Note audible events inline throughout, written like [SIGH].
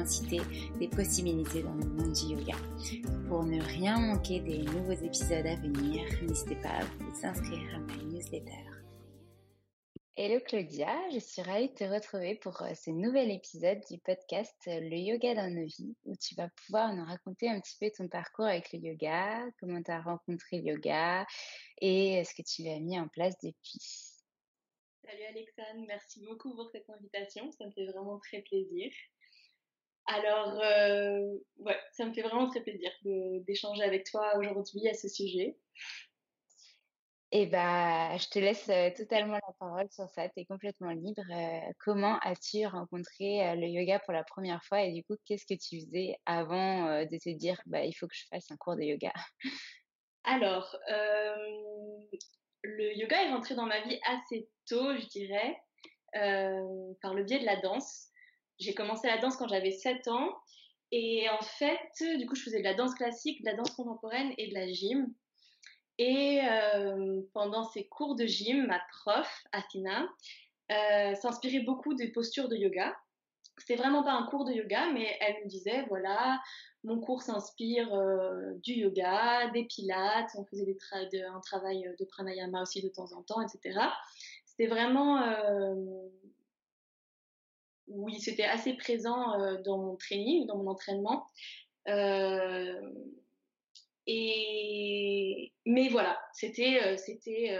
L'immensité des possibilités dans le monde du yoga. Pour ne rien manquer des nouveaux épisodes à venir, n'hésitez pas à vous inscrire à ma newsletter. Hello Claudia, je suis ravie de te retrouver pour euh, ce nouvel épisode du podcast euh, Le yoga dans nos vies, où tu vas pouvoir nous raconter un petit peu ton parcours avec le yoga, comment tu as rencontré le yoga et ce que tu as mis en place depuis. Salut Alexandre, merci beaucoup pour cette invitation, ça me fait vraiment très plaisir. Alors, euh, ouais, ça me fait vraiment très plaisir d'échanger avec toi aujourd'hui à ce sujet. Eh bien, je te laisse euh, totalement la parole sur ça, tu es complètement libre. Euh, comment as-tu rencontré le yoga pour la première fois? Et du coup, qu'est-ce que tu faisais avant de te dire, bah, il faut que je fasse un cours de yoga? Alors, le yoga est rentré dans ma vie assez tôt, je dirais, par le biais de la danse. J'ai commencé la danse quand j'avais 7 ans. Et en fait, du coup, je faisais de la danse classique, de la danse contemporaine et de la gym. Et euh, pendant ces cours de gym, ma prof, Athena, euh, s'inspirait beaucoup des postures de yoga. C'était vraiment pas un cours de yoga, mais elle me disait, voilà, mon cours s'inspire euh, du yoga, des pilates, on faisait un travail de pranayama aussi de temps en temps, etc. C'était vraiment... Euh, oui, c'était assez présent euh, dans mon training, dans mon entraînement. et... Mais voilà, c'était c'était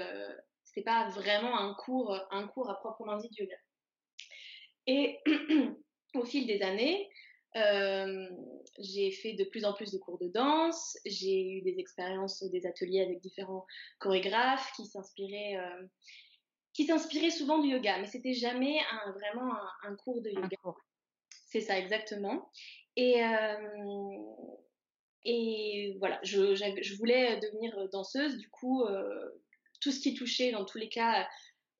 c'était pas vraiment un cours, à proprement dit. Et [CLEARS THROAT] au fil des années, euh, j'ai fait de plus en plus de cours de danse, j'ai eu des expériences, des ateliers avec différents chorégraphes qui s'inspiraient, euh, qui s'inspiraient souvent du yoga, mais c'était jamais un, vraiment un, cours de yoga. C'est ça exactement. Et, euh, et voilà, je, je, voulais devenir danseuse. Du coup, tout ce qui touchait, dans tous les cas,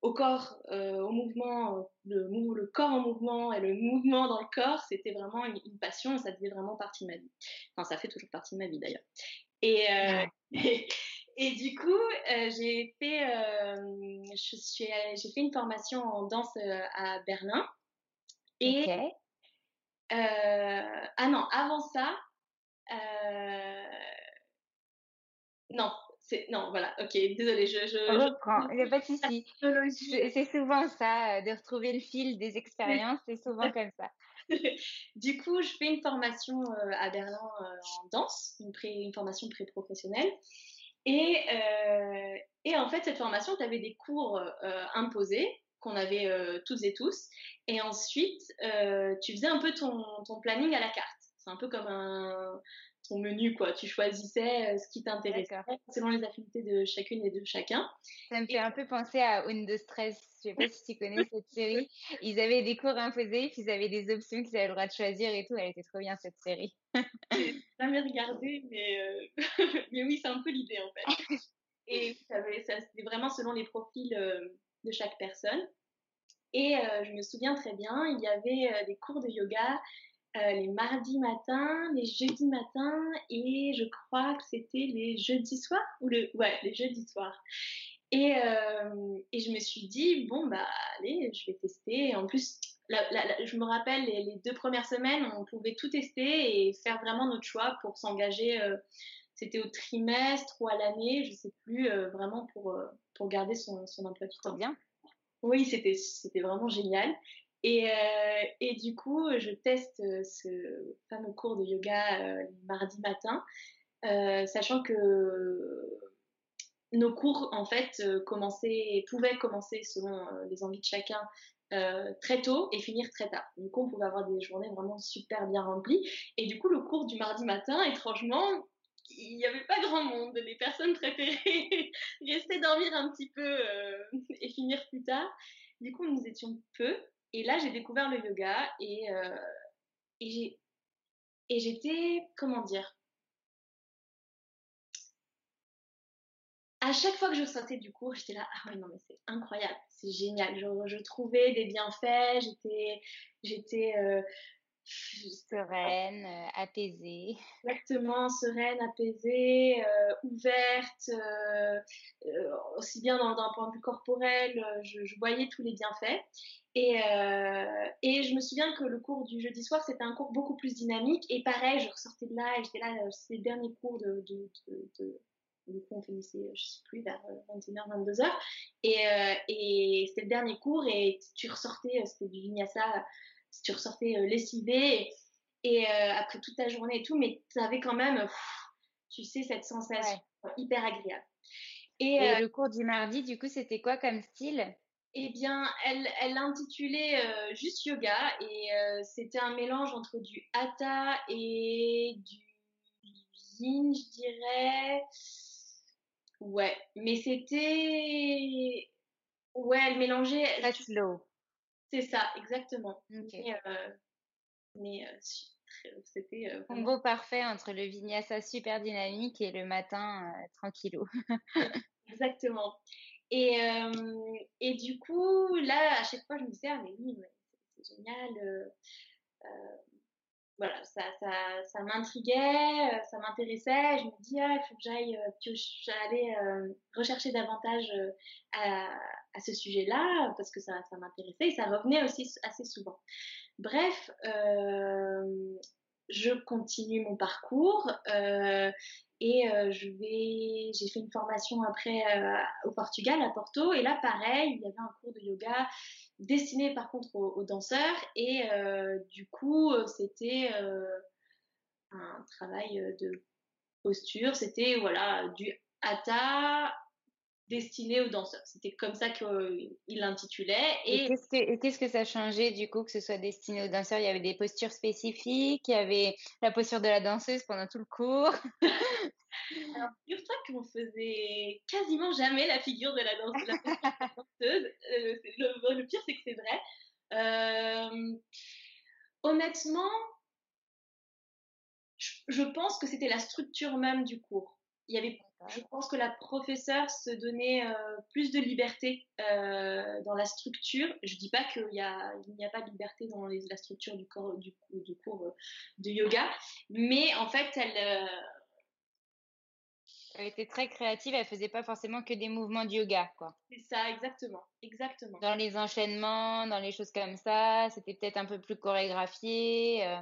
au corps, au mouvement, le, le, corps en mouvement et le mouvement dans le corps, c'était vraiment une, passion. Ça faisait vraiment partie de ma vie. Enfin, ça fait toujours partie de ma vie d'ailleurs. Et, et, [LAUGHS] du coup, j'ai fait, j'ai fait une formation en danse à Berlin. Et ah non, avant ça, non, non, voilà, ok, désolée, je, je, reprends, il n'y a pas de [LAUGHS] souci. C'est souvent ça, de retrouver le fil des expériences, c'est souvent comme ça. [LAUGHS] du coup, je fais une formation à Berlin en danse, une, pré, une formation pré-professionnelle. Et, et en fait, cette formation, tu avais des cours imposés qu'on avait toutes et tous. Et ensuite, tu faisais un peu ton, ton planning à la carte. C'est un peu comme un, ton menu, quoi. Tu choisissais ce qui t'intéressait selon les affinités de chacune et de chacun. Ça me fait un peu penser à Windows 13. Je sais pas si tu connais cette série. [LAUGHS] Ils avaient des cours imposés, puis ils avaient des options qu'ils avaient le droit de choisir et tout. Elle était trop bien, cette série. [LAUGHS] jamais regardé, mais, [LAUGHS] mais oui, c'est un peu l'idée, en fait. Et ça, c'était vraiment selon les profils de chaque personne. Et je me souviens très bien, il y avait des cours de yoga euh, les mardis matins, les jeudis matins et je crois que c'était les jeudis soirs ou le ouais les jeudis soirs. Et, euh, et je me suis dit bon bah allez je vais tester. En plus je me rappelle les, deux premières semaines on pouvait tout tester et faire vraiment notre choix pour s'engager. Euh, c'était au trimestre ou à l'année, je sais plus vraiment pour pour garder son son emploi du temps. bien. Oui, c'était c'était vraiment génial. Et, euh, et, du coup, je teste euh, ce fameux cours de yoga euh, mardi matin, sachant que nos cours, en fait, pouvaient commencer selon les envies de chacun très tôt et finir très tard. Du coup, on pouvait avoir des journées vraiment super bien remplies. Et du coup, le cours du mardi matin, étrangement, il n'y avait pas grand monde. Les personnes préféraient [LAUGHS] rester dormir un petit peu [LAUGHS] et finir plus tard. Du coup, nous étions peu. Et là, j'ai découvert le yoga et, euh, et j'étais, comment dire, à chaque fois que je sortais du cours, j'étais là, ah ouais, non, mais c'est incroyable, c'est génial. Je, trouvais des bienfaits, j'étais, j'étais euh, sereine, euh, apaisée. Exactement, sereine, apaisée, euh, ouverte, aussi bien d'un point de vue corporel, je, voyais tous les bienfaits. Et, euh, et je me souviens que le cours du jeudi soir, c'était un cours beaucoup plus dynamique. Et pareil, je ressortais de là et j'étais là, euh, c'était le dernier cours de, du coup, on finissait, je sais plus, vers 21h, euh, 22h. Et, euh, et c'était le dernier cours et tu ressortais, c'était du vinyasa, tu ressortais euh, lessivé et, euh, après toute ta journée et tout, mais tu avais quand même, tu sais, cette sensation hyper agréable. Et, et le cours du mardi, du coup, c'était quoi comme style? Eh bien, elle, elle l'intitulait euh, juste yoga et euh, c'était un mélange entre du hatha et du yin, je dirais. Ouais, mais c'était. Ouais, elle mélangeait. Très slow. C'est ça, exactement. Mais, euh, c'était. Combo parfait entre le vinyasa super dynamique et le matin tranquillou. exactement. Et, euh, et du coup, là, à chaque fois, je me disais, ah, mais oui, c'est génial. Euh, euh, voilà, ça, ça, ça m'intriguait, ça m'intéressait. Je me dis, ah, il faut que j'aille, j'allais rechercher davantage à, à ce sujet-là parce que ça, ça m'intéressait et ça revenait aussi assez souvent. Bref, je continue mon parcours euh, et euh, je vais, j'ai fait une formation après euh, au Portugal, à Porto, et là pareil, il y avait un cours de yoga destiné par contre aux, danseurs, et du coup c'était un travail de posture, c'était voilà du hatha destiné aux danseurs. C'était comme ça qu'il l'intitulait. Et, et qu'est-ce que ça changeait du coup que ce soit destiné aux danseurs? Il y avait des postures spécifiques, il y avait la posture de la danseuse pendant tout le cours. [LAUGHS] Alors, figure-toi qu'on faisait quasiment jamais la figure de la, danseuse. Euh, le, pire, c'est que c'est vrai. Euh, honnêtement, je pense que c'était la structure même du cours. Il y avait, je pense que la professeure se donnait euh, plus de liberté dans la structure. Je dis pas qu'il n'y a, a pas de liberté dans la structure du, corps, du, du cours de yoga, mais en fait, elle, elle était très créative, elle faisait pas forcément que des mouvements de yoga, quoi. C'est ça, exactement, exactement. Dans les enchaînements, dans les choses comme ça, c'était peut-être un peu plus chorégraphié. Euh.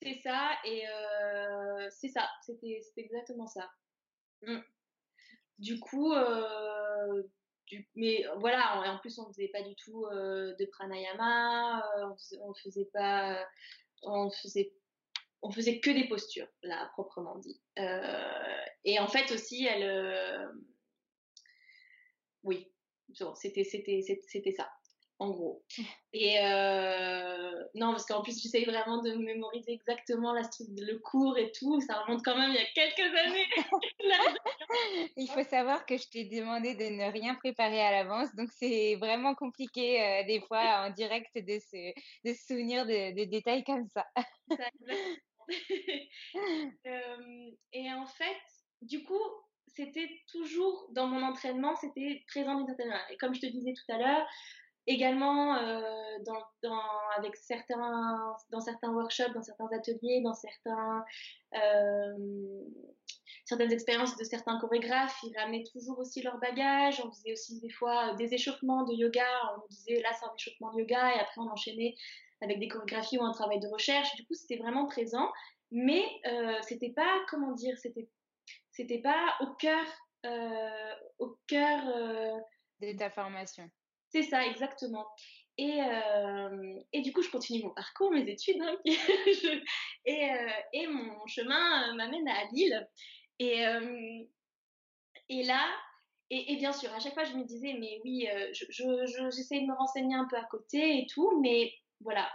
C'est ça, et euh, c'est ça, c'était exactement ça. Mmh. Du coup, euh, mais voilà, en, plus on faisait pas du tout de pranayama, on faisait, on faisait pas, on faisait on faisait que des postures, là, proprement dit. Euh, et en fait aussi, elle, euh, oui, c'était c'était c'était ça, en gros. Et euh, non, parce qu'en plus j'essaye vraiment de mémoriser exactement la le cours et tout. Ça remonte quand même il y a quelques années. [LAUGHS] il faut savoir que je t'ai demandé de ne rien préparer à l'avance, donc c'est vraiment compliqué des fois en direct de se de se souvenir de, de détails comme ça. [LAUGHS] et en fait, du coup, c'était toujours dans mon entraînement, c'était présent d'une certaine manière. Et comme je te disais tout à l'heure, également euh, dans, avec certains, dans certains workshops, dans certains ateliers, dans certains, euh, certaines expériences de certains chorégraphes, ils ramenaient toujours aussi leur bagage. On faisait aussi des fois des échauffements de yoga. On nous disait là c'est un échauffement de yoga et après on enchaînait avec des chorégraphies ou un travail de recherche. Du coup, c'était vraiment présent, mais euh, c'était pas, comment dire, c'était, c'était pas au cœur, euh, au cœur euh, de ta formation. C'est ça, exactement. Et, euh, et, du coup, je continue mon parcours, mes études, hein, [LAUGHS] et, euh, et, mon chemin m'amène à Lille. Et, et là, et, bien sûr, à chaque fois, je me disais, mais oui, j'essayais je, je, de me renseigner un peu à côté et tout, mais voilà.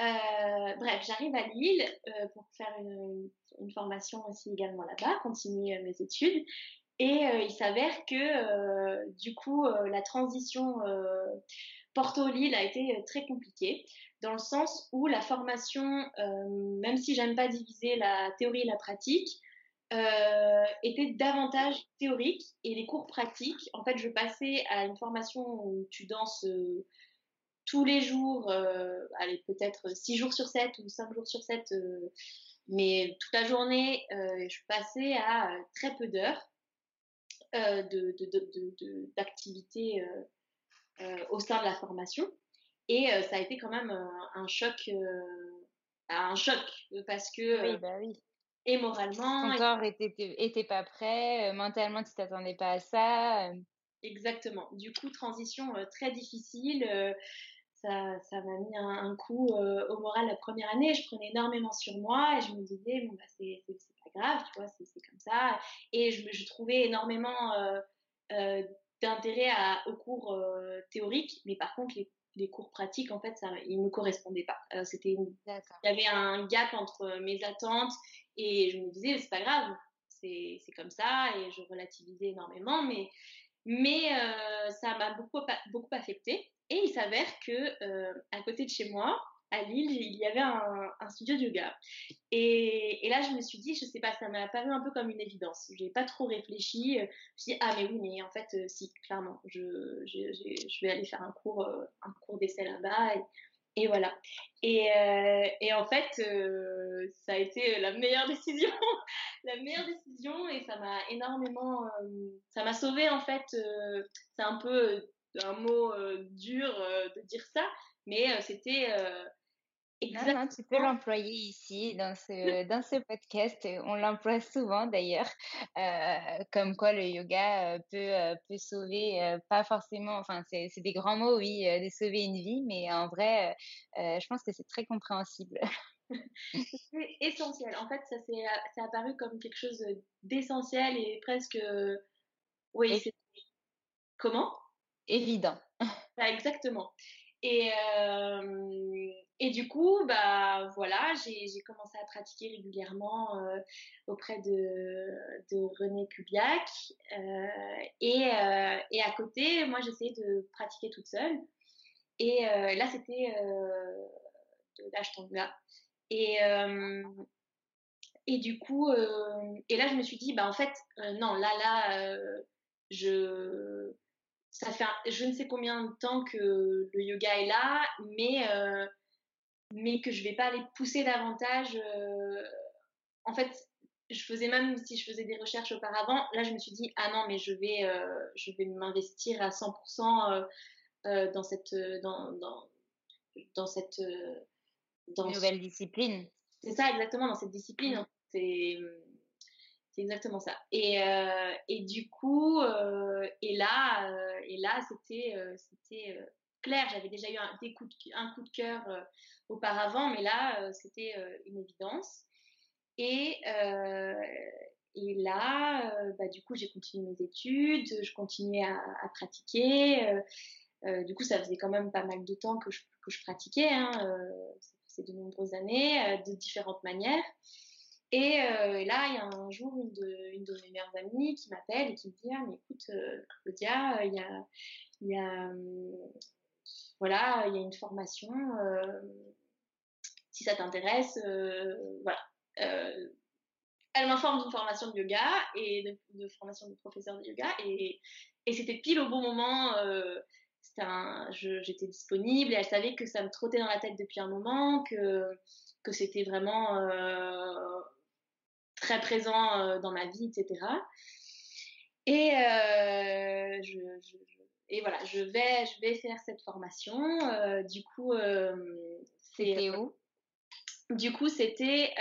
Euh, bref, j'arrive à Lille euh, pour faire une, formation aussi également là-bas, continuer euh, mes études. Et il s'avère que du coup, la transition Porto-Lille a été très compliquée, dans le sens où la formation, même si j'aime pas diviser la théorie et la pratique, était davantage théorique et les cours pratiques, en fait, je passais à une formation où tu danses tous les jours, euh, allez, peut-être 6 jours sur 7 ou 5 jours sur 7, euh, mais toute la journée, euh, je passais à très peu d'heures d'activité au sein de la formation. Et ça a été quand même un, choc, un choc parce que oui, bah oui. et moralement, ton corps était, était pas prêt, mentalement tu t'attendais pas à ça. Exactement. Du coup, transition très difficile ça, m'a mis un, coup euh, au moral la première année. Je prenais énormément sur moi et je me disais, bon, bah, c'est pas grave, tu vois, c'est comme ça. Et je, je trouvais énormément euh, euh, d'intérêt aux cours théoriques, mais par contre, les, les, cours pratiques, en fait, ça, ils me correspondaient pas. C'était, il y avait un gap entre mes attentes et je me disais, c'est pas grave, c'est comme ça et je relativisais énormément, mais mais ça m'a beaucoup beaucoup affecté et il s'avère que euh, à côté de chez moi, à Lille, il y avait un, studio de yoga. Et, là, je me suis dit, je sais pas, ça m'a apparu un peu comme une évidence. J'ai pas trop réfléchi. Je me suis dit, ah mais oui, mais en fait, euh, si, clairement, je, vais aller faire un cours, euh, cours d'essai là-bas. Et, voilà. Et, en fait, ça a été la meilleure [LAUGHS] décision, la meilleure décision, et ça m'a énormément, ça m'a sauvé en fait. c'est un peu un mot euh, dur euh, de dire ça, mais euh, c'était Exactement. Non, tu peux l'employer ici dans ce, [LAUGHS] dans ce podcast. On l'emploie souvent d'ailleurs, comme quoi le yoga peut, peut sauver, pas forcément, enfin c'est des grands mots, oui, de sauver une vie, mais en vrai, je pense que c'est très compréhensible. [LAUGHS] c'est essentiel. En fait, ça s'est apparu comme quelque chose d'essentiel et presque. Oui, c'est. Comment? Évident. Bah, exactement. Et, euh, et du coup, bah voilà, j'ai commencé à pratiquer régulièrement euh, auprès de, de René Kubiak. Euh, et, et, à côté, moi, j'essayais de pratiquer toute seule. Et là, c'était de l'ashtanga. Et, et du coup, et là, je me suis dit, bah en fait, non, là, là, je, ça fait je ne sais combien de temps que le yoga est là, mais mais que je vais pas aller pousser davantage. en fait, je faisais même si je faisais des recherches auparavant, là je me suis dit ah non mais je vais je vais m'investir à 100% dans cette dans, dans, dans cette dans nouvelle discipline. C'est ça exactement dans cette discipline. Mmh. C'est c'est exactement ça. Et, euh, du coup, euh, et là, euh, et là, c'était, c'était clair. J'avais déjà eu un, coup de cœur auparavant, mais là, c'était une évidence. Et, là, bah, du coup, j'ai continué mes études, je continuais à, à pratiquer. du coup, ça faisait quand même pas mal de temps que je, que je pratiquais. Hein, c'est de nombreuses années, de différentes manières. Et euh, là, il y a un jour une de, mes meilleures amies qui m'appelle et qui me dit Ah, mais écoute, euh, Claudia, il y a, hum, voilà, il y a une formation. Euh, si ça t'intéresse, voilà. elle m'informe d'une formation de yoga et de, formation de professeur de yoga. Et, et c'était pile au bon moment. j'étais disponible et elle savait que ça me trottait dans la tête depuis un moment, que c'était vraiment très présent euh, dans ma vie, etc. Et, euh, je, et voilà, je vais, je vais faire cette formation. Euh, du coup, c'était où? Du coup, c'était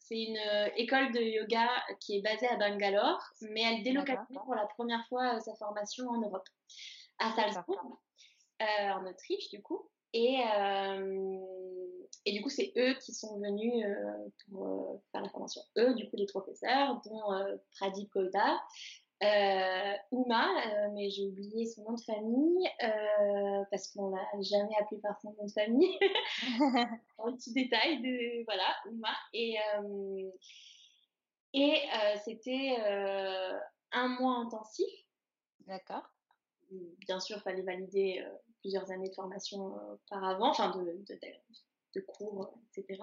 c'est une école de yoga qui est basée à Bangalore, mais elle délocalise pour la première fois sa formation en Europe, à Salzbourg, en Autriche, du coup. Et, et du coup, c'est eux qui sont venus euh, pour euh, faire la formation. Eux, du coup, les professeurs, dont euh, Pradip Koda, Uma, mais j'ai oublié son nom de famille parce qu'on l'a jamais appelé par son nom de famille. [LAUGHS] Un petit détail de voilà, Uma. Et, et c'était un mois intensif. D'accord. Bien sûr, il fallait valider plusieurs années de formation auparavant, enfin de, de, de cours, etc.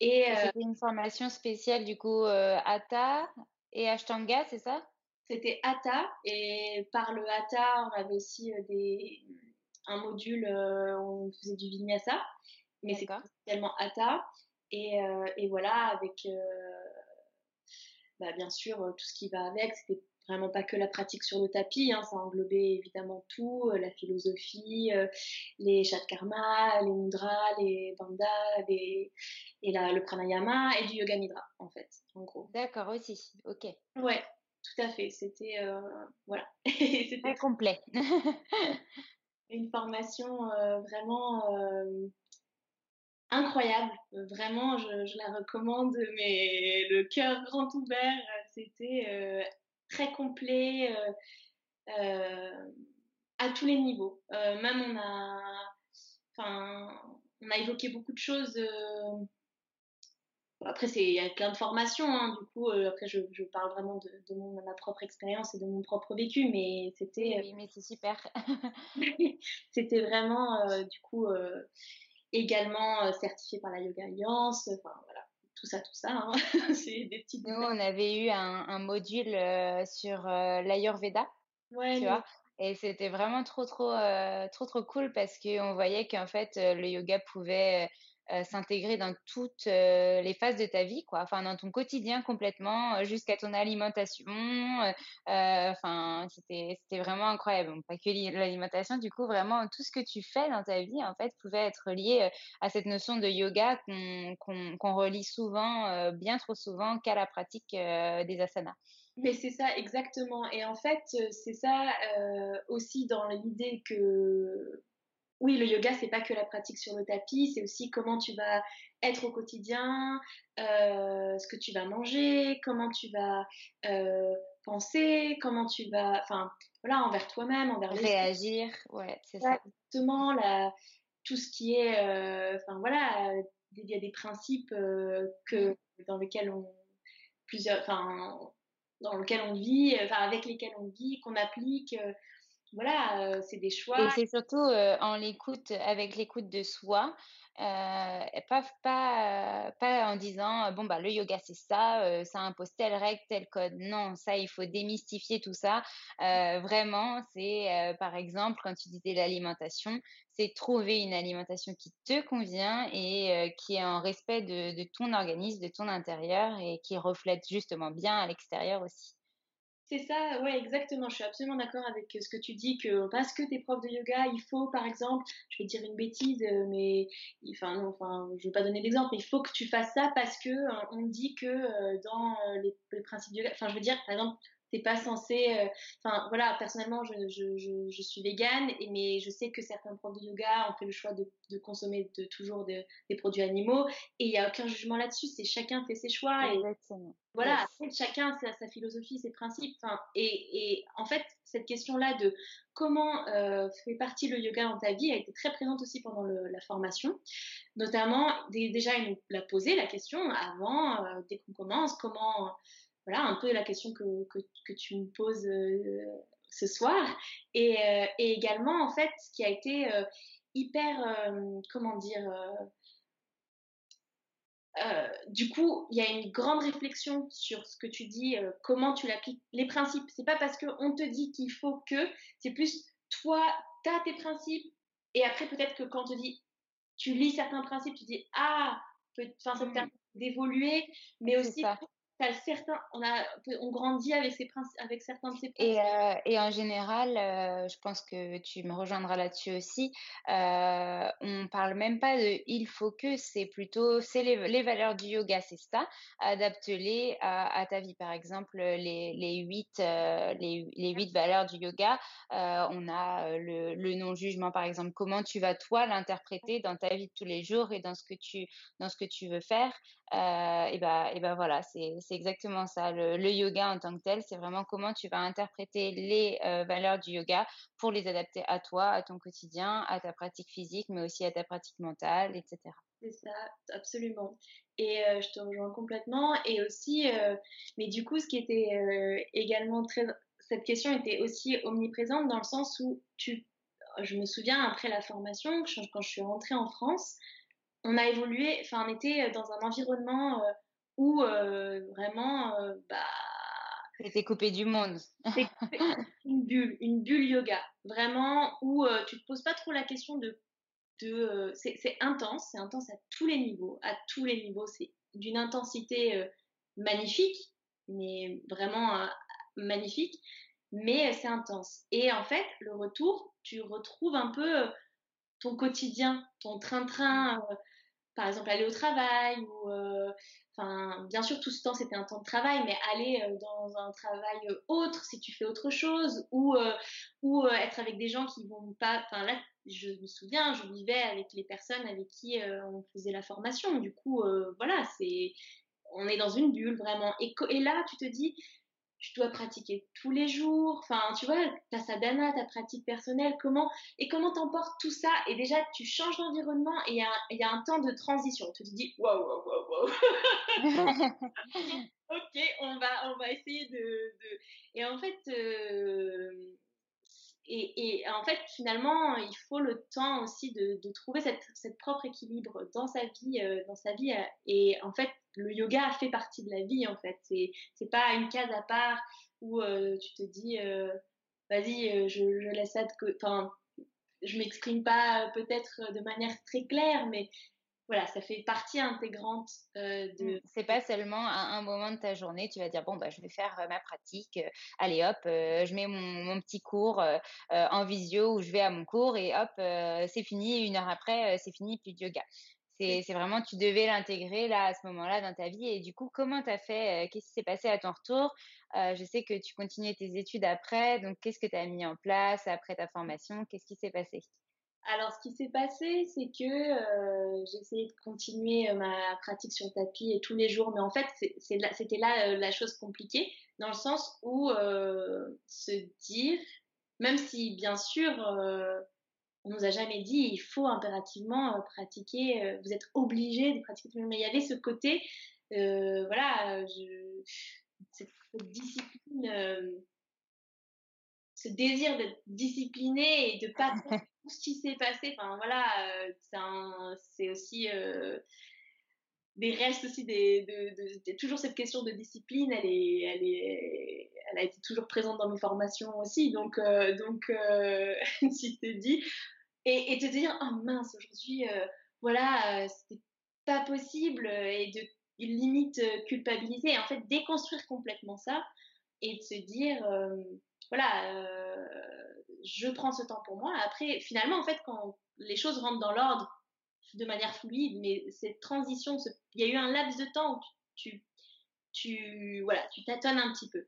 Et euh, c'était une formation spéciale du coup euh, Hatha et Ashtanga, c'est ça? C'était Hatha et par le Hatha, on avait aussi euh, des un module où on faisait du vinyasa, mais c'est spécialement Hatha et, et, voilà avec bah, bien sûr tout ce qui va avec, c'était vraiment pas que la pratique sur le tapis, hein, ça englobait évidemment tout, euh, la philosophie, euh, les chats karma, les mudras, les bandhas, et la, le pranayama et du yoga nidra en fait, en gros. D'accord aussi, ok. Ouais, tout à fait, c'était euh, voilà. [LAUGHS] c'était complet. [LAUGHS] une formation vraiment incroyable. Vraiment, je, je, la recommande, mais le cœur grand ouvert, c'était très complet euh, euh, à tous les niveaux. Euh, même on a, enfin, on a évoqué beaucoup de choses. Après, il y a plein de formations, hein, du coup, après, je, je, parle vraiment de, de, mon, ma propre expérience et de mon propre vécu, mais c'était. Oui, mais c'est super. [LAUGHS] c'était vraiment, du coup, également certifié par la Yoga Alliance. Enfin, tout ça, tout ça. Hein. [LAUGHS] c'est des petites. Nous, on avait eu un, module euh, sur euh, l'Ayurveda, ouais, tu vois. Et c'était vraiment trop, trop, euh, trop, trop cool parce qu'on voyait qu'en fait, le yoga pouvait euh, s'intégrer dans toutes euh, les phases de ta vie, quoi. Enfin, dans ton quotidien complètement, euh, jusqu'à ton alimentation. Enfin, c'était c'était vraiment incroyable. pas que l'alimentation, du coup, vraiment tout ce que tu fais dans ta vie, en fait, pouvait être lié à cette notion de yoga qu'on qu'on relie souvent, bien trop souvent, qu'à la pratique des asanas. Mais c'est ça, exactement. Et en fait, c'est ça aussi dans l'idée que oui, le yoga, c'est pas que la pratique sur le tapis, c'est aussi comment tu vas être au quotidien, euh, ce que tu vas manger, comment tu vas euh, penser, comment tu vas, enfin, voilà, envers toi-même, envers les réagir, ouais, c'est ça. Exactement, la, tout ce qui est, euh, enfin voilà, il y a des principes que dans lesquels on plusieurs, enfin, dans lesquels on vit, enfin avec lesquels on vit, qu'on applique voilà, c'est des choix. Et c'est surtout en l'écoute, avec l'écoute de soi, euh, pas, pas, pas en disant bon bah le yoga c'est ça, ça impose telle règle, tel code. Non, ça il faut démystifier tout ça. vraiment, c'est par exemple quand tu disais l'alimentation, c'est trouver une alimentation qui te convient et qui est en respect de, de ton organisme, de ton intérieur et qui reflète justement bien à l'extérieur aussi. C'est ça, ouais, exactement. Je suis absolument d'accord avec ce que tu dis que parce que tu es prof de yoga, il faut, par exemple, je vais dire une bêtise, euh, mais enfin, non, enfin, je vais pas donner d'exemple, mais il faut que tu fasses ça parce que euh, on dit que euh, dans les, principes de yoga, enfin, je veux dire, par exemple, t'es pas censé. Euh, enfin, voilà, personnellement, je, je, je, je, suis végane, et, mais je sais que certains profs de yoga ont fait le choix de, de consommer de, toujours des produits animaux, et il n'y a aucun jugement là-dessus. C'est chacun fait ses choix. Et, voilà, chacun sa, sa philosophie, ses principes. Et, et en fait, cette question-là de comment euh, fait partie le yoga dans ta vie a été très présente aussi pendant le, la formation. Notamment, déjà, il nous l'a posé la question avant, euh, dès qu'on commence, comment voilà un peu la question que, que, tu me poses euh, ce soir. Et, euh, et, également, en fait, ce qui a été euh, hyper, comment dire, du coup, il y a une grande réflexion sur ce que tu dis, comment tu l'appliques, les principes. C'est pas parce qu'on te dit qu'il faut que, c'est plus toi, tu as tes principes, et après, peut-être que quand on te dit, tu lis certains principes, tu dis, ah, enfin, ça te mmh. permet d'évoluer, mais aussi certains, on, a, on grandit avec, ces avec certains de ces principes. Et, euh, et en général, euh, je pense que tu me rejoindras là-dessus aussi, euh, on parle même pas de il faut que, c'est plutôt, c'est les, les, valeurs du yoga, c'est ça, adapte-les à, à, ta vie. Par exemple, les, les, huit, euh, les, les huit valeurs du yoga, euh, on a le, le non-jugement, par exemple, comment tu vas toi l'interpréter dans ta vie de tous les jours et dans ce que tu, dans ce que tu veux faire. et ben, et ben voilà, c'est c'est exactement ça. Le, yoga en tant que tel, c'est vraiment comment tu vas interpréter les euh, valeurs du yoga pour les adapter à toi, à ton quotidien, à ta pratique physique, mais aussi à ta pratique mentale, etc. C'est ça, absolument. Et euh, je te rejoins complètement. Et aussi, euh, mais du coup, ce qui était également très. Cette question était aussi omniprésente dans le sens où tu. Je me souviens, après la formation, quand je suis rentrée en France, on a évolué, enfin, on était dans un environnement où euh, vraiment, euh, bah. C'était coupé du monde. [LAUGHS] une bulle, une bulle yoga. Vraiment, où euh, tu te poses pas trop la question de. de c'est intense, c'est intense à tous les niveaux. À tous les niveaux, c'est d'une intensité magnifique, mais vraiment magnifique, mais c'est intense. Et en fait, le retour, tu retrouves un peu ton quotidien, ton train-train, par exemple aller au travail ou Enfin, bien sûr, tout ce temps, c'était un temps de travail, mais aller euh, dans un travail euh, autre, si tu fais autre chose, ou, euh, être avec des gens qui vont pas. Enfin, là, je me souviens, je vivais avec les personnes avec qui on faisait la formation. Du coup, voilà, c'est. On est dans une bulle vraiment. Et, et là, tu te dis, je dois pratiquer tous les jours. Enfin, tu vois, ta sadhana, ta pratique personnelle, comment et comment t'emportes tout ça? Et déjà, tu changes d'environnement et il y, a un temps de transition. Tu te dis, waouh, waouh, waouh, waouh. [LAUGHS] [LAUGHS] ok, on va, on va essayer de. Et en fait, euh, et, en fait, finalement, il faut le temps aussi de, trouver cette, propre équilibre dans sa vie, euh, dans sa vie. Et en fait, le yoga fait partie de la vie. En fait, c'est pas une case à part où euh, tu te dis, euh, vas-y, je, je, laisse ça de côté. Enfin, je m'exprime pas peut-être de manière très claire, mais voilà, ça fait partie intégrante euh, de. Mmh, c'est pas seulement à un moment de ta journée, tu vas dire bon bah je vais faire euh, ma pratique, euh, allez hop, je mets mon, petit cours en visio où je vais à mon cours et hop c'est fini, une heure après c'est fini plus de yoga. C'est vraiment, tu devais l'intégrer là à ce moment-là dans ta vie. Et du coup, comment tu as fait Qu'est-ce qui s'est passé à ton retour? Je sais que tu continuais tes études après. Donc, qu'est-ce que tu as mis en place après ta formation? Qu'est-ce qui s'est passé? Alors, ce qui s'est passé, c'est que euh, j'ai essayé de continuer euh, ma pratique sur le tapis tous les jours, mais en fait, c'était là euh, la chose compliquée, dans le sens où se dire, même si bien sûr, on nous a jamais dit, il faut impérativement pratiquer, vous êtes obligé de pratiquer, mais il y avait ce côté, voilà, je, cette discipline ce désir d'être discipliné et de pas tout [LAUGHS] ce qui s'est passé. Enfin voilà, c'est aussi des restes aussi des, de, toujours cette question de discipline, elle est, elle est, elle a été toujours présente dans mes formations aussi. Donc, euh, donc, euh, [LAUGHS] tu te dis et, et, te dire, oh mince, aujourd'hui, euh, voilà, c'était pas possible et de limite culpabiliser. En fait, déconstruire complètement ça et de se dire, voilà, je prends ce temps pour moi. Après, finalement, en fait, quand les choses rentrent dans l'ordre de manière fluide, mais cette transition, il y a eu un laps de temps où tu, tu, voilà, tu tâtonnes un petit peu.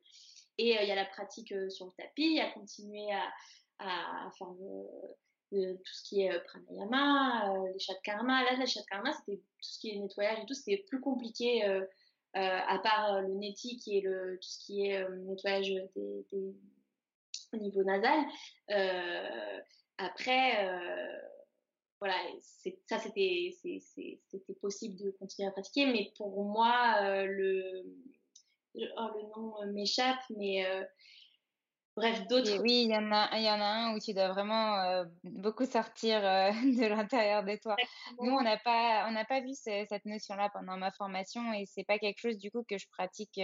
Et euh, il y a la pratique euh, sur le tapis, à continuer à, à, faire tout ce qui est euh, pranayama, les chats de karma. Là, les chats de karma, c'était tout ce qui est nettoyage et tout, c'était plus compliqué. à part le neti qui est le, tout ce qui est nettoyage des, au niveau nasal. après, voilà, ça c'était c'était possible de continuer à pratiquer, mais pour moi euh, le oh, le nom euh, m'échappe, mais euh, bref d'autres. Oui, il y en a il y en a un où tu dois vraiment beaucoup sortir [LAUGHS] de l'intérieur de toi. Nous on n'a pas on n'a pas vu cette notion là pendant ma formation et c'est pas quelque chose du coup que je pratique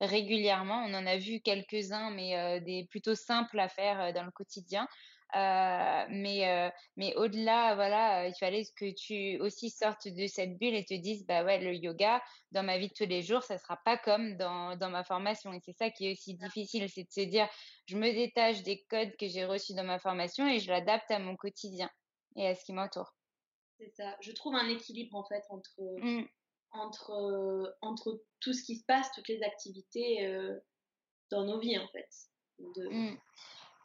régulièrement. On en a vu quelques uns, mais des plutôt simples à faire dans le quotidien. Euh, mais euh, mais au-delà, voilà, euh, il fallait que tu aussi sortes de cette bulle et te dises, bah ouais, le yoga, dans ma vie de tous les jours, ça sera pas comme dans, dans ma formation. Et c'est ça qui est aussi difficile, c'est de se dire, je me détache des codes que j'ai reçus dans ma formation et je l'adapte à mon quotidien et à ce qui m'entoure. C'est ça. Je trouve un équilibre en fait entre mmh. entre entre tout ce qui se passe, toutes les activités dans nos vies en fait. De... Mmh.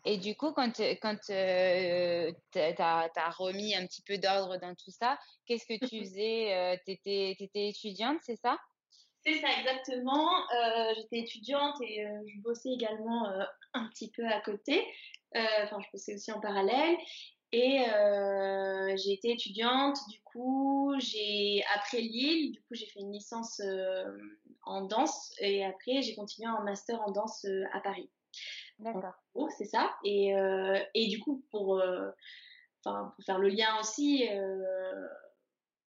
Et du coup, quand, quand euh, tu as, remis un petit peu d'ordre dans tout ça, qu'est-ce que tu [LAUGHS] faisais euh, Tu étais, étudiante, c'est ça? C'est ça, exactement. Euh, j'étais étudiante et je bossais également un petit peu à côté. Enfin, je bossais aussi en parallèle. Et j'ai été étudiante, du coup, j'ai après Lille, du coup, j'ai fait une licence en danse et après, j'ai continué en master en danse à Paris. D'accord. c'est ça. Et, euh, et du coup, pour, euh, pour faire le lien aussi, euh,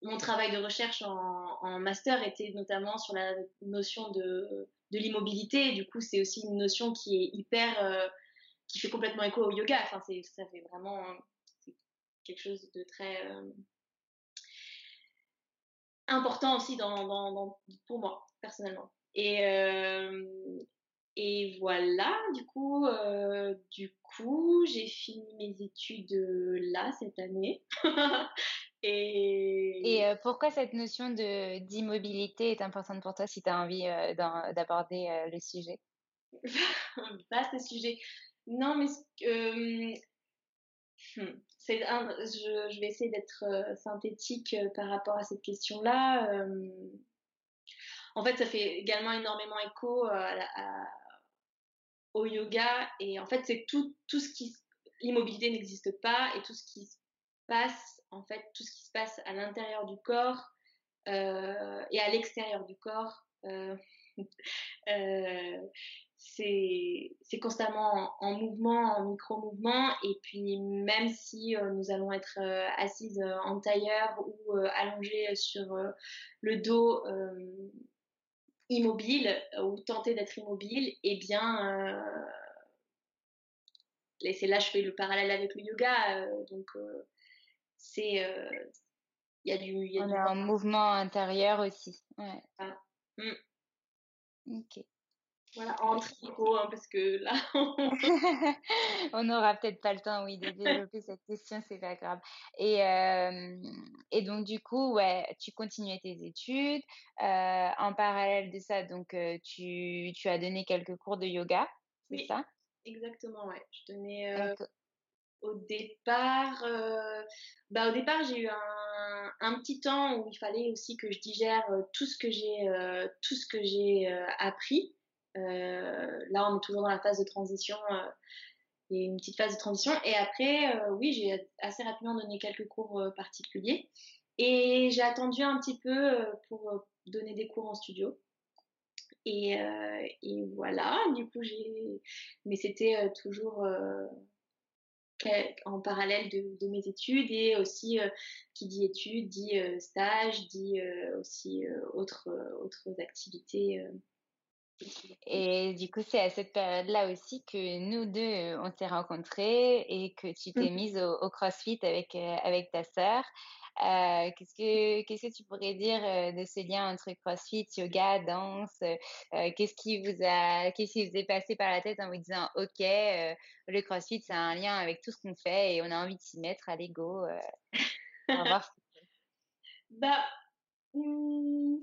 mon travail de recherche en, en, master était notamment sur la notion de, de l'immobilité. Du coup, c'est aussi une notion qui est hyper, qui fait complètement écho au yoga. Enfin, c'est, ça fait vraiment quelque chose de très important aussi dans, dans, pour moi personnellement. Et, et voilà, du coup, euh, du coup, j'ai fini mes études euh, là cette année. [LAUGHS] et, et euh, pourquoi cette notion de d'immobilité est importante pour toi si tu as envie d'aborder le sujet? [LAUGHS] Vaste sujet. Non, mais hmm, c'est je, je, vais essayer d'être synthétique par rapport à cette question-là. en fait, ça fait également énormément écho à, à au yoga. Et en fait, c'est tout, tout ce qui. L'immobilité n'existe pas et tout ce qui se passe, en fait, tout ce qui se passe à l'intérieur du corps euh, et à l'extérieur du corps, euh, [LAUGHS] euh, c'est constamment en, mouvement, en micro-mouvement. Et puis, même si nous allons être assises en tailleur ou allongées sur le dos immobile euh, ou tenter d'être immobile, eh bien, euh, c'est là je fais le parallèle avec le yoga, euh, donc c'est il y a du, y a on en mouvement intérieur aussi. Ouais. Ah. Mm. Ok. Voilà, en tricot, hein, parce que là. [LAUGHS] on n'aura peut-être pas le temps, oui, de développer cette question, c'est pas grave. Et, euh, et donc, du coup, ouais, tu continuais tes études. Euh, en parallèle de ça, donc, euh, tu, tu as donné quelques cours de yoga, c'est ça? Exactement, ouais. Je donnais. au départ, bah au départ j'ai eu un, un, petit temps où il fallait aussi que je digère tout ce que j'ai tout ce que j'ai appris là, on est toujours dans la phase de transition. Euh, il y a une petite phase de transition. Et après, euh, oui, j'ai assez rapidement donné quelques cours particuliers. Et j'ai attendu un petit peu pour donner des cours en studio. Et, voilà, du coup, j'ai. Mais c'était toujours en parallèle de, mes études et aussi qui dit études dit stage, dit aussi autres, autres activités. Et du coup, c'est à cette période-là aussi que nous deux, on s'est rencontrés et que tu t'es mmh. mise au, CrossFit avec, avec ta sœur. Euh, qu'est-ce que qu'est-ce que tu pourrais dire de ce lien entre CrossFit, yoga, danse euh, Qu'est-ce qui vous a qu'est-ce qui vous est passé par la tête en vous disant OK, le CrossFit c'est un lien avec tout ce qu'on fait et on a envie de s'y mettre à l'ego. [LAUGHS] [LAUGHS] bah mmh.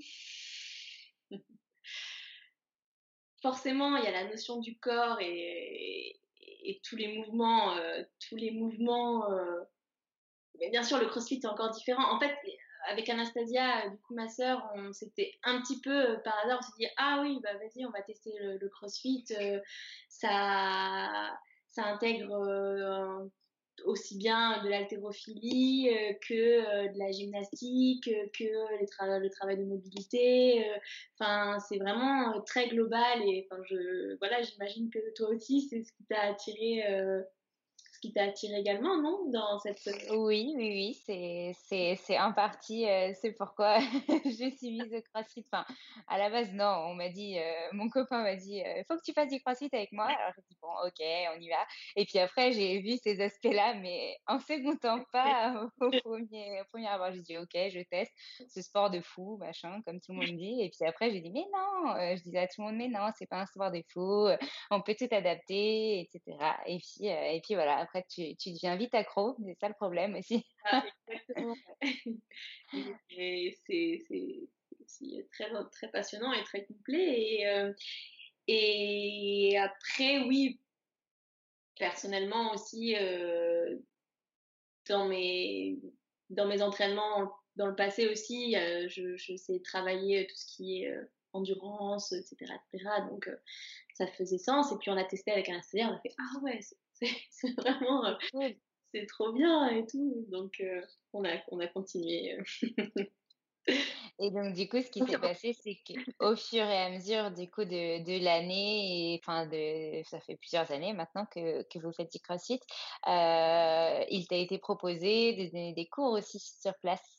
Forcément, il y a la notion du corps et, tous les mouvements, tous les mouvements mais bien sûr, le crossfit est encore différent. En fait, avec Anastasia, du coup, ma sœur, on s'était un petit peu euh, par hasard, on s'est dit, ah oui, bah vas-y, on va tester le, crossfit. Euh, ça, ça intègre euh, aussi bien de l'haltérophilie que de la gymnastique, que le travail de mobilité. Enfin, c'est vraiment très global et enfin, je, voilà, j'imagine que toi aussi, c'est ce qui t'a attiré qui t'a attiré également, non Dans cette... Oui, oui, oui, c'est, en partie, euh, c'est pourquoi je suis mise au CrossFit. Enfin, à la base, non, on m'a dit, euh, mon copain m'a dit, il euh, faut que tu fasses du CrossFit avec moi. Alors, je dit, bon, ok, on y va. Et puis après, j'ai vu ces aspects-là, mais en second temps, [LAUGHS] pas au premier, au premier abord. J'ai dit, ok, je teste ce sport de fou, machin, comme tout le monde dit. Et puis après, j'ai dit, mais non, je disais à tout le monde, mais non, c'est pas un sport de fou, on peut tout adapter, etc. Et puis, et puis voilà, après, tu, tu deviens vite accro, c'est ça le problème aussi. Ah, exactement. [LAUGHS] et c'est très, très passionnant et très complet. Et, euh, et après, oui, personnellement aussi, euh, dans, mes, dans mes entraînements dans le passé aussi, euh, je, je, sais travailler tout ce qui est endurance, etc., etc. Donc, ça faisait sens. Et puis, on a testé avec un stagiaire, on a fait Ah ouais, [LAUGHS] c'est vraiment, euh, c'est trop bien et tout. Donc, euh, on, a, on a continué. Euh. Et donc, du coup, ce qui s'est passé, c'est qu'au fur et à mesure, du coup, de, de l'année, enfin, de, ça fait plusieurs années maintenant que, que vous faites du CrossFit, il t'a été proposé de donner des cours aussi sur place?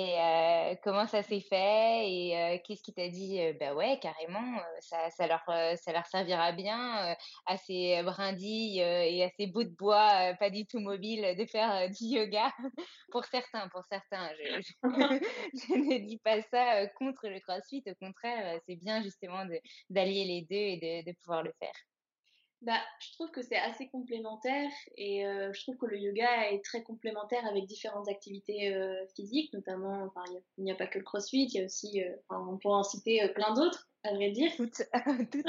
Et euh, comment ça s'est fait et euh, qu'est-ce qui t'a dit Bah ouais, carrément, ça, ça, leur, ça leur servira bien à ces brindilles et à ces bouts de bois pas du tout mobiles de faire du yoga? [LAUGHS] pour certains, pour certains. Je, je, [LAUGHS] [LAUGHS] ne dis pas ça contre le CrossFit, au contraire, c'est bien justement d'allier les deux et de, de pouvoir le faire. Bah, je trouve que c'est assez complémentaire et euh, je trouve que le yoga est très complémentaire avec différentes activités euh, physiques, notamment, enfin, il n'y a, pas que le crossfit, il y a aussi, euh, on pourrait en citer plein d'autres, à vrai dire. Toutes. [LAUGHS] toutes.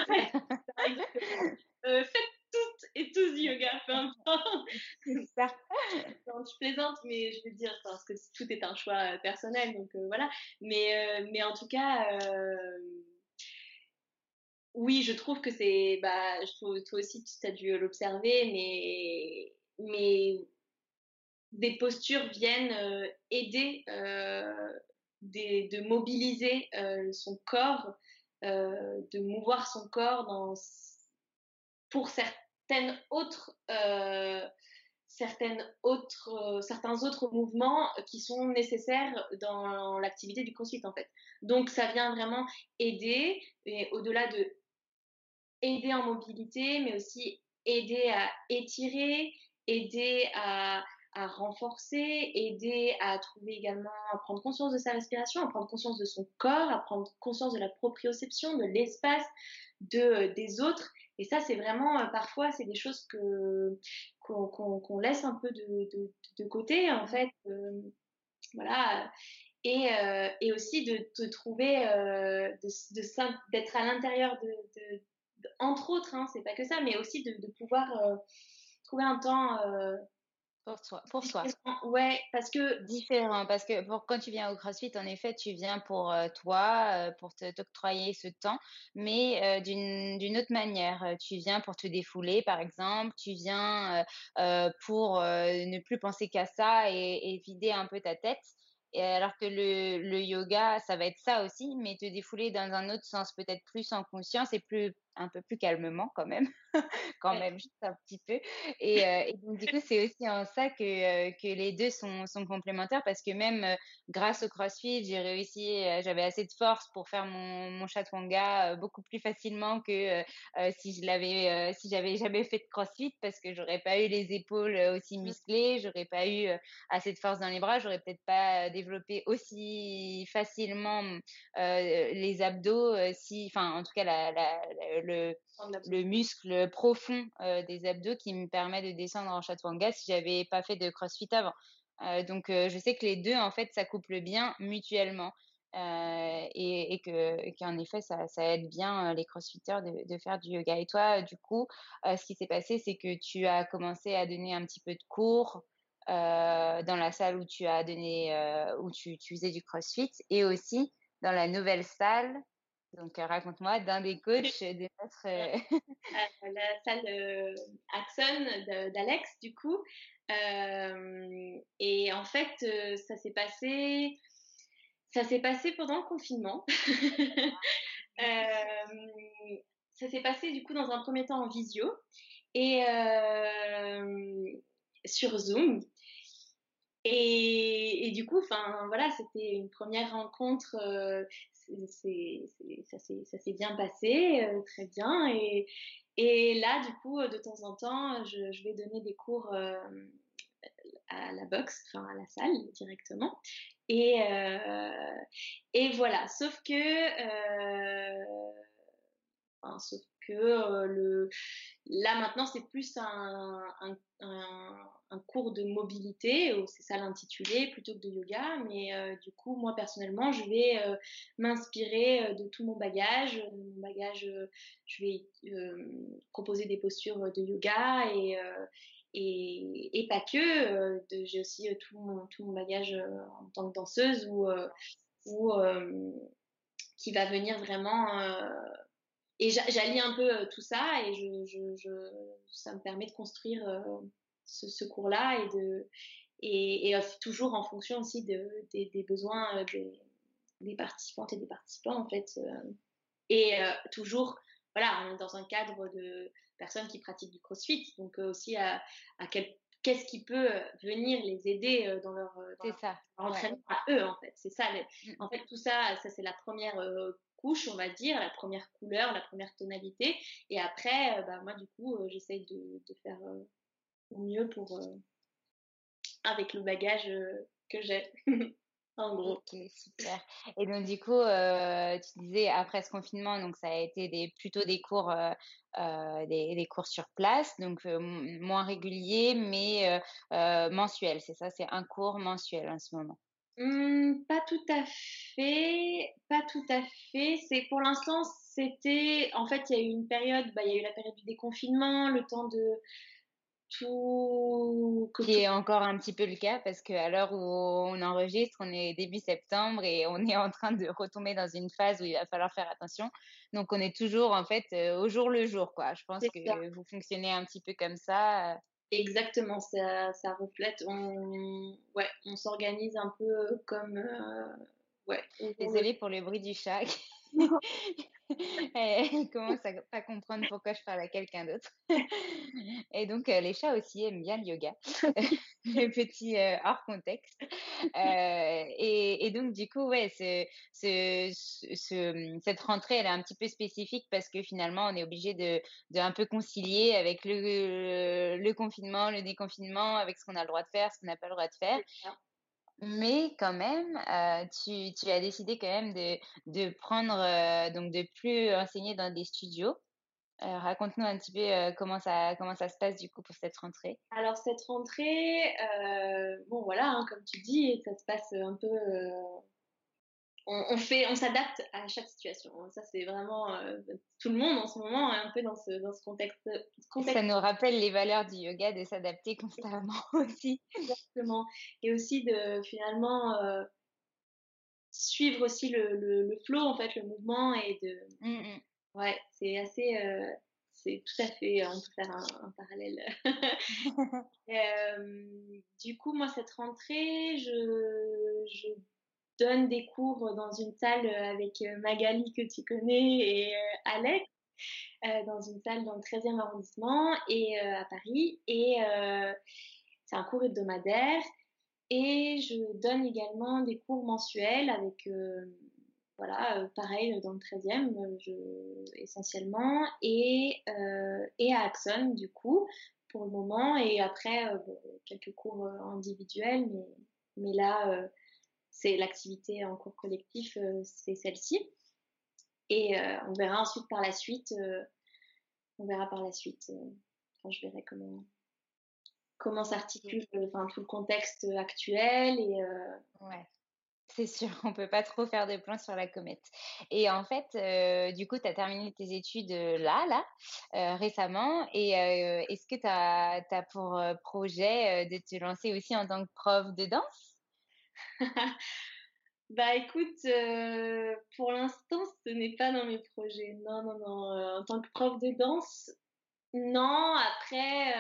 faites toutes et tous du yoga, peu importe. ça. je plaisante, mais je veux dire, parce que tout est un choix personnel, donc voilà. Mais, mais en tout cas, oui, je trouve que c'est, bah, je trouve toi aussi tu as dû l'observer, mais, mais des postures viennent euh, aider euh, de mobiliser euh, son corps, de mouvoir son corps dans, pour certaines autres, certaines autres, certains autres mouvements qui sont nécessaires dans l'activité du crossfit en fait. Donc ça vient vraiment aider, et au-delà de aider en mobilité, mais aussi aider à étirer, aider à, à renforcer, aider à trouver également, à prendre conscience de sa respiration, à prendre conscience de son corps, à prendre conscience de la proprioception, de l'espace, de, euh, des autres. Et ça, c'est vraiment, euh, parfois, c'est des choses que qu'on laisse un peu de, de, de côté, en fait. Euh, voilà. Et, et aussi de te trouver, d'être à l'intérieur de, entre autres, hein, c'est pas que ça, mais aussi de, pouvoir euh, trouver un temps euh, pour soi. Pour soi. Ouais, parce que différent, parce que pour, quand tu viens au CrossFit, en effet, tu viens pour euh, toi, pour t'octroyer ce temps, mais d'une autre manière. Tu viens pour te défouler, par exemple. Tu viens pour ne plus penser qu'à ça et, et, vider un peu ta tête. Et alors que le, le yoga, ça va être ça aussi, mais te défouler dans un autre sens, peut-être plus en conscience et plus un peu plus calmement quand même, [LAUGHS] quand même juste un petit peu. Et, euh, et donc du coup, c'est aussi en ça que euh, que les deux sont sont complémentaires parce que même euh, grâce au CrossFit, j'ai réussi, j'avais assez de force pour faire mon mon chatwanga beaucoup plus facilement que si je l'avais si j'avais jamais fait de CrossFit parce que j'aurais pas eu les épaules aussi musclées, j'aurais pas eu assez de force dans les bras, j'aurais peut-être pas développé aussi facilement les abdos si enfin en tout cas la, la, la le, le muscle profond euh, des abdos qui me permet de descendre en chaturanga si j'avais pas fait de crossfit avant. Euh, donc euh, je sais que les deux en fait s'accouplent bien mutuellement et, et que qu'en effet ça, ça, aide bien les crossfitters de, de, faire du yoga. Et toi du coup ce qui s'est passé c'est que tu as commencé à donner un petit peu de cours dans la salle où tu as donné où tu, tu faisais du crossfit et aussi dans la nouvelle salle donc, euh, raconte-moi d'un des coachs [LAUGHS] de notre. Euh, la salle euh, Axon d'Alex, du coup. et en fait, ça s'est passé. Ça s'est passé pendant le confinement. [LAUGHS] ça s'est passé du coup dans un premier temps en visio et sur Zoom. Et, et, du coup, enfin voilà, c'était une première rencontre ça s'est bien passé, euh, très bien. Et, là, du coup, de temps en temps, je, vais donner des cours euh, à la boxe, enfin à la salle directement. Et, euh, et voilà, sauf que, sauf que le, là maintenant c'est plus un, un, cours de mobilité, c'est ça l'intitulé, plutôt que de yoga. Mais euh, du coup, moi personnellement, je vais euh, m'inspirer euh, de tout mon bagage. Mon bagage, je vais proposer des postures de yoga et, et, et, pas que. J'ai aussi tout mon, tout mon bagage en tant que danseuse ou, ou qui va venir vraiment et j'allie un peu tout ça et je, je, je, ça me permet de construire ce, ce cours-là et de et, et, toujours en fonction aussi de, des, des besoins des, des, participantes et des participants en fait et toujours voilà dans un cadre de personnes qui pratiquent du CrossFit donc aussi à, à quel qu'est-ce qui peut venir les aider dans leur, dans ça. entraînement à eux en fait c'est ça mmh. en fait tout ça ça c'est la première couche, on va dire, la première couleur, la première tonalité. Et après, euh, bah, moi, du coup, euh, j'essaye de, faire euh, au mieux pour, avec le bagage que j'ai. [LAUGHS] en gros. Ok, super. Et donc, du coup, tu disais après ce confinement, donc ça a été des, plutôt des cours, des, des, cours sur place, donc moins réguliers, mais mensuels. C'est ça, c'est un cours mensuel en ce moment. Mmh, pas tout à fait, pas tout à fait. C'est pour l'instant, c'était en fait, il y a eu une période, bah, il y a eu la période du déconfinement, le temps de tout. Qui est encore un petit peu le cas parce qu'à l'heure où on enregistre, on est début septembre et on est en train de retomber dans une phase où il va falloir faire attention. Donc on est toujours en fait euh, au jour le jour, quoi. Je pense que vous fonctionnez un petit peu comme ça. Exactement, ça, ça reflète. On, ouais, on s'organise un peu comme. Euh, ouais. Désolée pour le bruit du chat. [LAUGHS] [LAUGHS] elle commence à pas comprendre pourquoi je parle à quelqu'un d'autre. [LAUGHS] Et donc, euh, les chats aussi aiment bien le yoga, [LAUGHS] le petit euh, hors contexte. Euh, et, donc, du coup, ouais, ce, ce, ce, cette rentrée, elle est un petit peu spécifique parce que finalement, on est obligé de, un peu concilier avec le confinement, le déconfinement, avec ce qu'on a le droit de faire, ce qu'on n'a pas le droit de faire. Mais quand même, euh, tu, as décidé quand même de, prendre, euh, donc de plus enseigner dans des studios. Euh, Raconte-nous un petit peu comment, ça, comment ça se passe du coup pour cette rentrée. Alors cette rentrée, bon voilà, hein, comme tu dis, ça se passe un peu on, fait, on s'adapte à chaque situation. Ça, c'est vraiment euh, tout le monde en ce moment est un peu dans ce, dans ce contexte, Ça nous rappelle les valeurs du yoga de s'adapter constamment [LAUGHS] aussi. Exactement. Et aussi de finalement euh, suivre aussi le, le, flow, en fait, le mouvement et de. Mm, mm. Ouais, c'est assez, euh, c'est tout à fait, on peut faire un, parallèle. [LAUGHS] du coup, moi, cette rentrée, je, je, donne des cours dans une salle avec Magali que tu connais et Alex. dans une salle dans le 13e arrondissement et à Paris. Et c'est un cours hebdomadaire. Et je donne également des cours mensuels avec voilà, euh, pareil dans le 13e, euh, je, essentiellement, et, euh, et à Axon, du coup, pour le moment, et après, quelques cours individuels, mais, mais là, c'est l'activité en cours collectif, c'est celle-ci. Et on verra ensuite par la suite, on verra par la suite, quand je verrai comment, comment s'articule enfin, tout le contexte actuel et ouais. C'est sûr, on peut pas trop faire des plans sur la comète. Et en fait, euh, du coup, tu as terminé tes études euh, là, là, euh, récemment. Et est-ce que tu as, pour projet de te lancer aussi en tant que prof de danse? [LAUGHS] Bah écoute, pour l'instant, ce n'est pas dans mes projets. Non, non, non. en tant que prof de danse, non. Après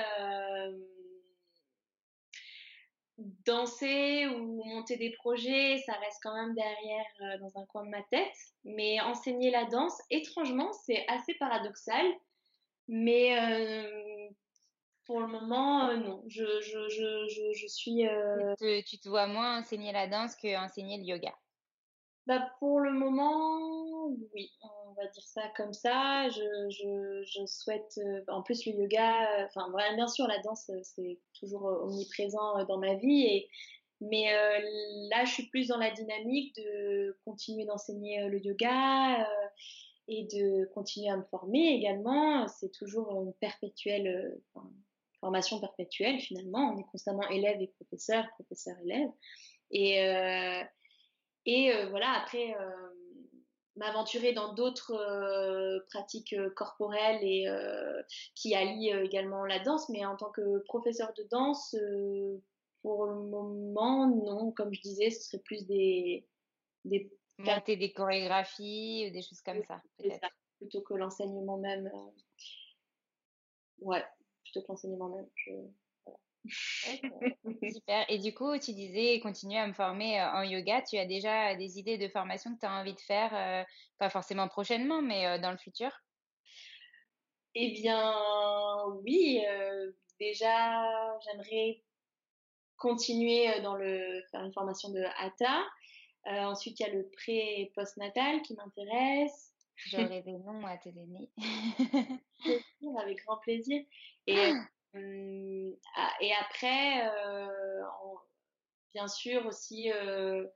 danser ou monter des projets, ça reste quand même derrière euh, dans un coin de ma tête. Mais enseigner la danse, étrangement, c'est assez paradoxal. Mais euh, pour le moment, euh, non. Je, je, je, je, suis. Tu, te, vois moins enseigner la danse que enseigner le yoga? Bah, Pour le moment, oui on va dire ça comme ça. Je, je, je souhaite, euh, en plus le yoga, euh, enfin bien sûr la danse euh, c'est toujours omniprésent dans ma vie et mais là je suis plus dans la dynamique de continuer d'enseigner le yoga et de continuer à me former également. C'est toujours une perpétuelle formation perpétuelle finalement. On est constamment élève et professeur, professeur élève et et voilà après m'aventurer dans d'autres euh, pratiques euh, corporelles et euh, qui allient également la danse, mais en tant que professeur de danse, pour le moment, non. Comme je disais, ce serait plus des des monter des chorégraphies ou des choses comme ça, peut-être. Plutôt que l'enseignement même. Ouais, plutôt que l'enseignement même. Je... [LAUGHS] Super. Et du coup, tu disais continuer à me former euh, en yoga. Tu as déjà des idées de formation que tu as envie de faire, euh, pas forcément prochainement, mais euh, dans le futur? Eh bien, oui. déjà, j'aimerais continuer dans le faire une formation de hatha. ensuite, il y a le pré et post-natal qui m'intéresse. J'aurais des noms à te donner. [LAUGHS] avec grand plaisir. Et ah, et après, euh, bien sûr aussi euh,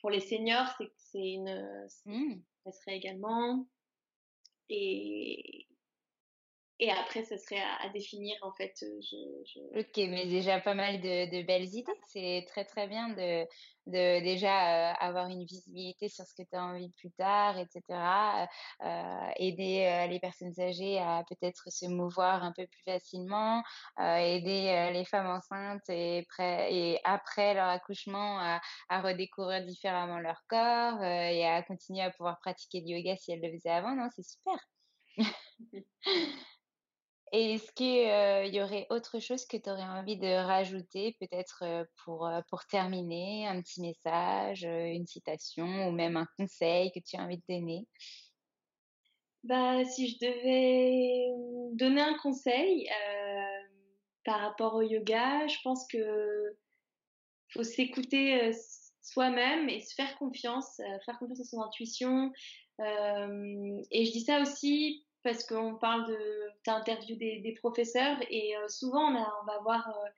pour les seniors, c'est une, mmh. ça serait également. Et, et après, ce serait à, définir, en fait. Euh, je, Ok, mais déjà pas mal de, belles idées. C'est très, très bien de, de déjà euh, avoir une visibilité sur ce que tu as envie plus tard, etc. Euh, aider les personnes âgées à peut-être se mouvoir un peu plus facilement, aider les femmes enceintes et, et après leur accouchement à, à, redécouvrir différemment leur corps et à continuer à pouvoir pratiquer du yoga si elles le faisaient avant. Non, c'est super. [LAUGHS] Et est-ce qu'il y aurait autre chose que tu aurais envie de rajouter, peut-être pour, pour terminer, un petit message, une citation ou même un conseil que tu as envie de donner? Bah, Si je devais mmh, donner un conseil par rapport au yoga, je pense que faut s'écouter soi-même et se faire confiance, faire confiance à son intuition. et je dis ça aussi parce qu'on parle de, tu as interviewé des, professeurs et euh, souvent on, va voir euh,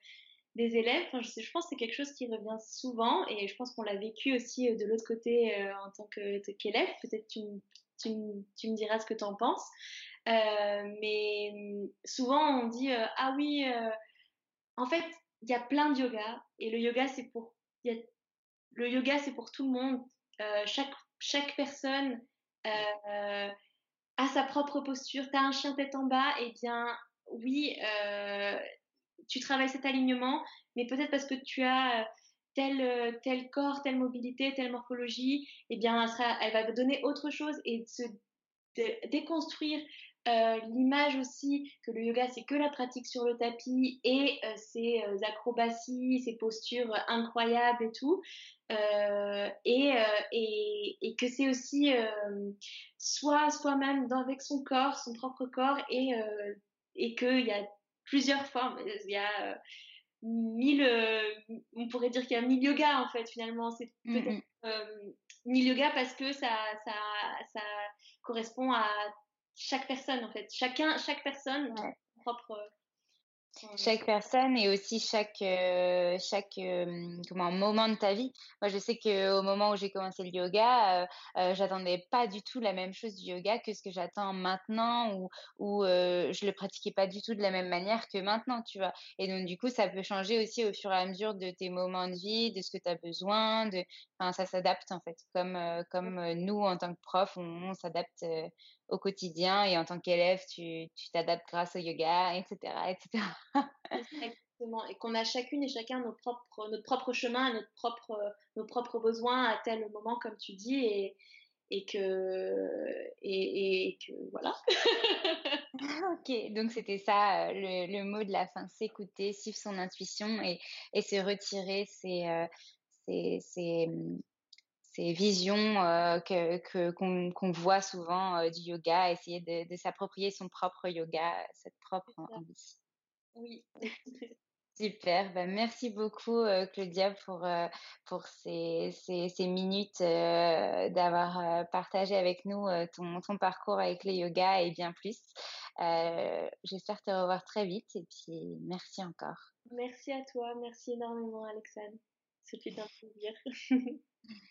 des élèves. Je, pense que c'est quelque chose qui revient souvent et je pense qu'on l'a vécu aussi euh, de l'autre côté en tant qu'élève. Peut-être tu, tu, me diras ce que tu en penses. mais mm, souvent on dit ah oui, en fait il y a plein de yoga et le yoga c'est pour le yoga c'est pour tout le monde. chaque personne à sa propre posture. Tu as un chien tête en bas, et eh bien oui, euh, tu travailles cet alignement, mais peut-être parce que tu as euh, tel, euh, tel corps, telle mobilité, telle morphologie, et eh bien elle, sera, elle va donner autre chose et se déconstruire euh, l'image aussi que le yoga c'est que la pratique sur le tapis et euh, ses euh, acrobaties, ses postures incroyables et tout. Et, et, et, que c'est aussi soit soi-même avec son corps, son propre corps et, et qu'il y a plusieurs formes. Il y a mille, on pourrait dire qu'il y a mille yoga en fait finalement. C'est mmh peut-être mille yoga parce que ça, ça, ça correspond à chaque personne en fait. Chacun, chaque personne, propre chaque personne et aussi chaque, euh, chaque euh, comment, moment de ta vie. Moi, je sais qu'au moment où j'ai commencé le yoga, euh, j'attendais pas du tout la même chose du yoga que ce que j'attends maintenant ou, ou je le pratiquais pas du tout de la même manière que maintenant, tu vois. Et donc, du coup, ça peut changer aussi au fur et à mesure de tes moments de vie, de ce que tu as besoin. De... Enfin, ça s'adapte en fait. Comme, comme nous, en tant que prof, on, on s'adapte au quotidien et en tant qu'élève, tu t'adaptes grâce au yoga, etc. etc. Exactement. Et qu'on a chacune et chacun nos propres, notre propre chemin, notre propre, nos propres besoins à tel moment, comme tu dis, et, et que, et, et que voilà. [LAUGHS] ok, donc c'était ça le, le, mot de la fin, s'écouter, suivre son intuition et, et se retirer, c'est euh, c'est ces visions euh, que qu'on voit souvent euh, du yoga, essayer de, de s'approprier son propre yoga, cette propre envie. Oui. [LAUGHS] Super, ben, merci beaucoup euh, Claudia pour, pour ces, ces, ces minutes d'avoir partagé avec nous ton, ton, parcours avec le yoga et bien plus. J'espère te revoir très vite et puis merci encore. Merci à toi, merci énormément Alexandre. C'était un plaisir. [LAUGHS]